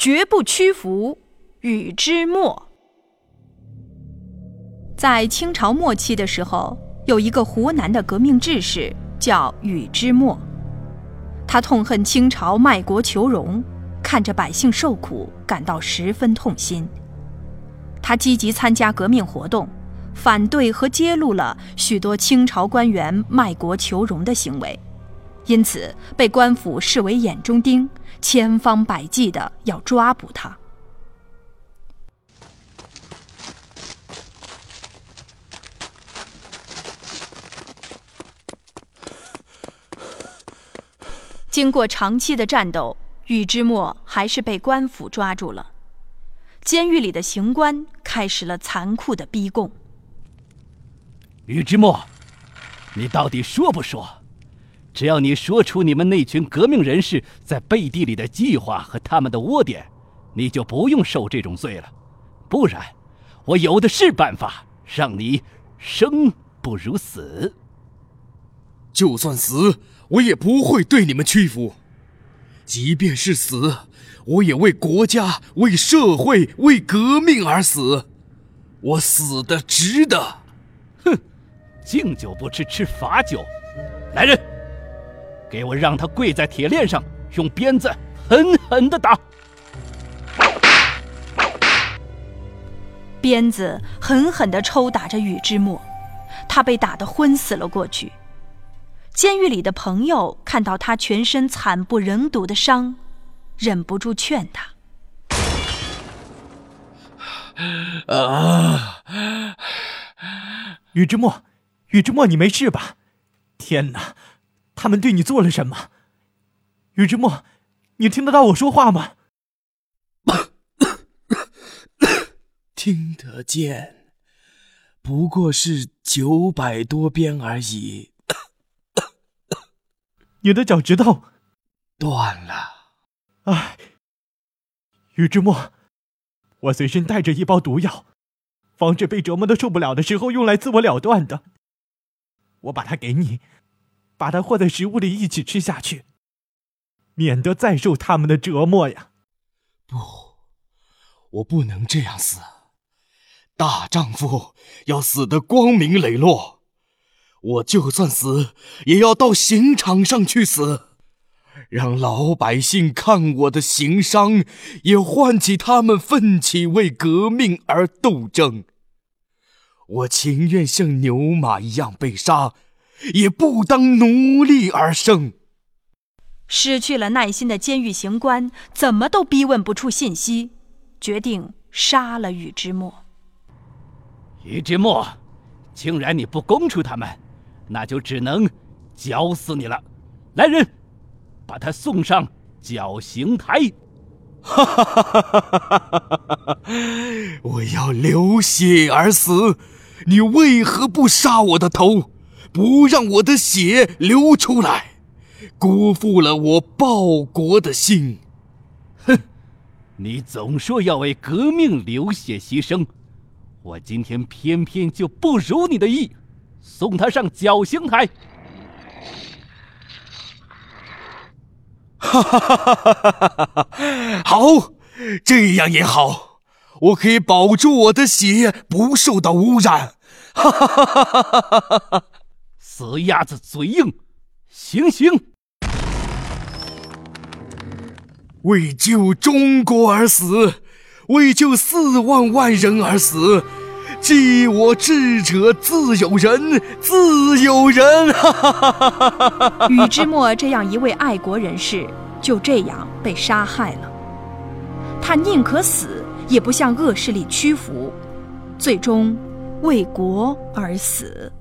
绝不屈服。禹之谟。在清朝末期的时候，有一个湖南的革命志士叫禹之谟，他痛恨清朝卖国求荣，看着百姓受苦，感到十分痛心。他积极参加革命活动，反对和揭露了许多清朝官员卖国求荣的行为，因此被官府视为眼中钉，千方百计的要抓捕他。经过长期的战斗，禹之谟还是被官府抓住了。监狱里的刑官开始了残酷的逼供。禹之谟，你到底说不说？只要你说出你们那群革命人士在背地里的计划和他们的窝点，你就不用受这种罪了。不然，我有的是办法让你生不如死。就算死。我也不会对你们屈服，即便是死，我也为国家、为社会、为革命而死，我死的值得。哼，敬酒不吃吃罚酒，来人，给我让他跪在铁链上，用鞭子狠狠的打。鞭子狠狠的抽打着禹之墨，他被打得昏死了过去。监狱里的朋友看到他全身惨不忍睹的伤，忍不住劝他：“啊，禹之谟，禹之谟，你没事吧？天哪，他们对你做了什么？宇之墨，你听得到我说话吗？听得见，不过是九百多鞭而已。”你的脚趾头断了，唉，禹之墨，我随身带着一包毒药，防止被折磨的受不了的时候用来自我了断的。我把它给你，把它和在食物里一起吃下去，免得再受他们的折磨呀。不，我不能这样死，大丈夫要死得光明磊落。我就算死，也要到刑场上去死，让老百姓看我的行伤，也唤起他们奋起为革命而斗争。我情愿像牛马一样被杀，也不当奴隶而生。失去了耐心的监狱刑官怎么都逼问不出信息，决定杀了宇之墨。宇之墨，竟然你不供出他们！那就只能绞死你了，来人，把他送上绞刑台。哈哈哈哈哈哈！我要流血而死，你为何不杀我的头，不让我的血流出来，辜负了我报国的心？哼，你总说要为革命流血牺牲，我今天偏偏就不如你的意。送他上绞刑台。哈哈哈哈哈哈！好，这样也好，我可以保住我的血不受到污染。哈哈哈哈哈哈！死鸭子嘴硬，行刑！为救中国而死，为救四万万人而死。记我智者自有人，自有人。禹之谟这样一位爱国人士，就这样被杀害了。他宁可死，也不向恶势力屈服，最终为国而死。